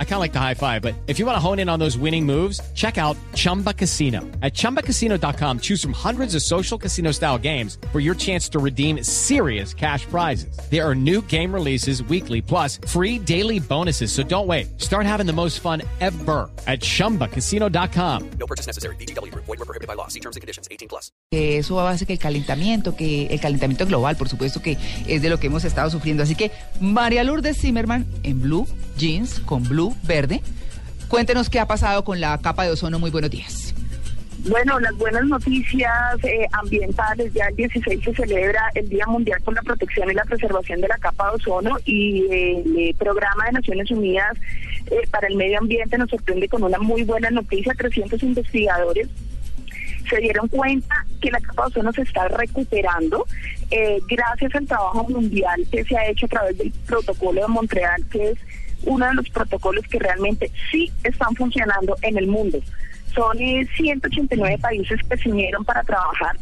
I kind of like the high five, but if you want to hone in on those winning moves, check out Chumba Casino. At ChumbaCasino.com, choose from hundreds of social casino style games for your chance to redeem serious cash prizes. There are new game releases weekly, plus free daily bonuses. So don't wait. Start having the most fun ever at ChumbaCasino.com. No purchase necessary. BGW. Void were prohibited by law. See terms and conditions. 18 plus. Que eso hace que el calentamiento, que el calentamiento global, por supuesto que es de lo que hemos estado sufriendo. Así que María Lourdes Zimmerman en blue jeans con blue verde. Cuéntenos qué ha pasado con la capa de ozono. Muy buenos días. Bueno, las buenas noticias eh, ambientales. Ya el 16 se celebra el Día Mundial por la Protección y la Preservación de la Capa de Ozono y el eh, Programa de Naciones Unidas eh, para el Medio Ambiente nos sorprende con una muy buena noticia. 300 investigadores se dieron cuenta que la capa de ozono se está recuperando eh, gracias al trabajo mundial que se ha hecho a través del protocolo de Montreal, que es uno de los protocolos que realmente sí están funcionando en el mundo. Son 189 eh, países que se unieron para trabajar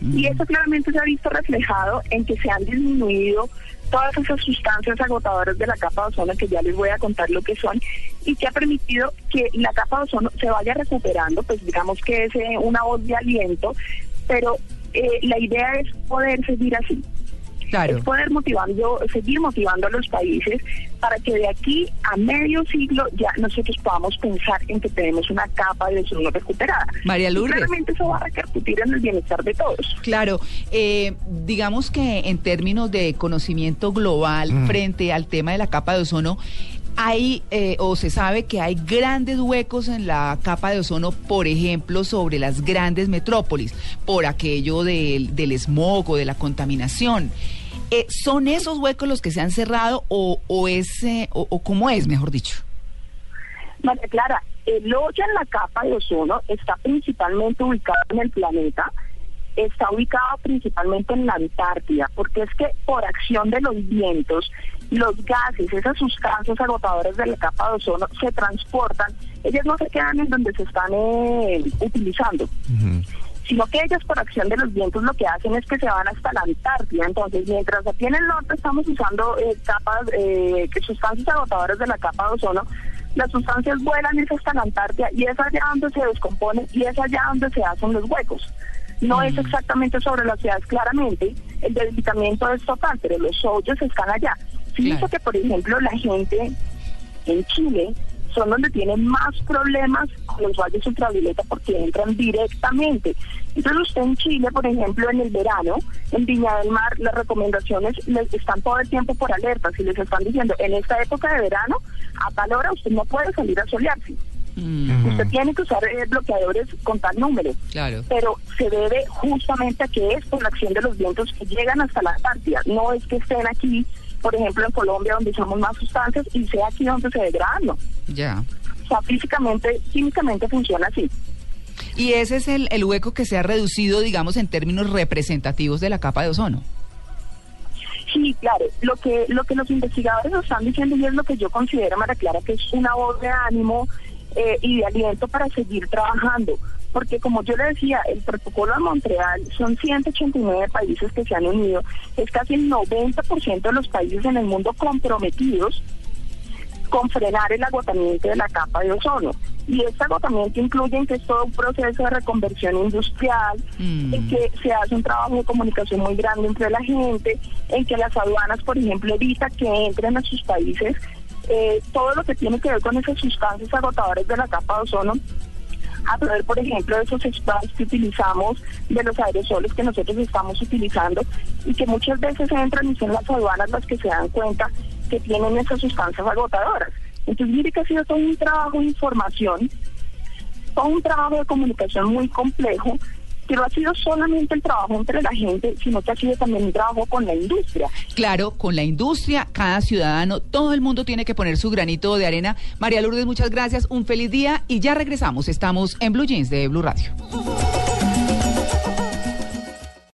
y eso claramente se ha visto reflejado en que se han disminuido todas esas sustancias agotadoras de la capa de ozono, que ya les voy a contar lo que son, y que ha permitido que la capa de ozono se vaya recuperando, pues digamos que es eh, una voz de aliento, pero eh, la idea es poder seguir así. Es poder motivando, seguir motivando a los países para que de aquí a medio siglo ya nosotros podamos pensar en que tenemos una capa de ozono recuperada. María Lourdes. claramente eso va a repercutir en el bienestar de todos. Claro, eh, digamos que en términos de conocimiento global mm. frente al tema de la capa de ozono, hay eh, o se sabe que hay grandes huecos en la capa de ozono, por ejemplo, sobre las grandes metrópolis, por aquello del, del smog o de la contaminación. Eh, ¿Son esos huecos los que se han cerrado o, o, ese, o, o cómo es, mejor dicho? María Clara, el hoyo en la capa de ozono está principalmente ubicado en el planeta está ubicado principalmente en la Antártida, porque es que por acción de los vientos, los gases, esas sustancias agotadoras de la capa de ozono se transportan, ellas no se quedan en donde se están eh, utilizando. sino que ellas por acción de los vientos lo que hacen es que se van hasta la Antártida. Entonces, mientras aquí en el norte estamos usando eh, capas, eh, sustancias agotadoras de la capa de ozono, las sustancias vuelan es hasta la Antártida y es allá donde se descompone y es allá donde se hacen los huecos. No es exactamente sobre las ciudades, claramente, el debilitamiento es total, pero los hoyos están allá. Fíjense que, por ejemplo, la gente en Chile son donde tienen más problemas con los rayos ultravioleta porque entran directamente. Entonces usted en Chile, por ejemplo, en el verano, en Viña del Mar, las recomendaciones les están todo el tiempo por alerta. Si les están diciendo, en esta época de verano, a tal hora usted no puede salir a solearse. Mm. Usted tiene que usar eh, bloqueadores con tal número. Claro. Pero se debe justamente a que es por la acción de los vientos que llegan hasta la Antártida. No es que estén aquí, por ejemplo, en Colombia, donde usamos más sustancias, y sea aquí donde se degradan. Ya. O sea, físicamente, químicamente funciona así. Y ese es el, el hueco que se ha reducido, digamos, en términos representativos de la capa de ozono. Sí, claro. Lo que lo que los investigadores nos están diciendo y es lo que yo considero, Mara Clara, que es una voz de ánimo eh, y de aliento para seguir trabajando. Porque como yo le decía, el protocolo de Montreal son 189 países que se han unido, es casi el 90% de los países en el mundo comprometidos con frenar el agotamiento de la capa de ozono. Y este agotamiento incluye en que es todo un proceso de reconversión industrial, mm. en que se hace un trabajo de comunicación muy grande entre la gente, en que las aduanas, por ejemplo, evita que entren a sus países eh, todo lo que tiene que ver con esas sustancias agotadoras de la capa de ozono, a través, por ejemplo, de esos sprays que utilizamos, de los aerosoles que nosotros estamos utilizando y que muchas veces entran y son las aduanas las que se dan cuenta que tienen esas sustancias agotadoras. Entonces, mire que ha sido todo un trabajo de información, todo un trabajo de comunicación muy complejo que no ha sido solamente el trabajo entre la gente, sino que ha sido también un trabajo con la industria. Claro, con la industria, cada ciudadano, todo el mundo tiene que poner su granito de arena. María Lourdes, muchas gracias, un feliz día y ya regresamos. Estamos en Blue Jeans de Blue Radio.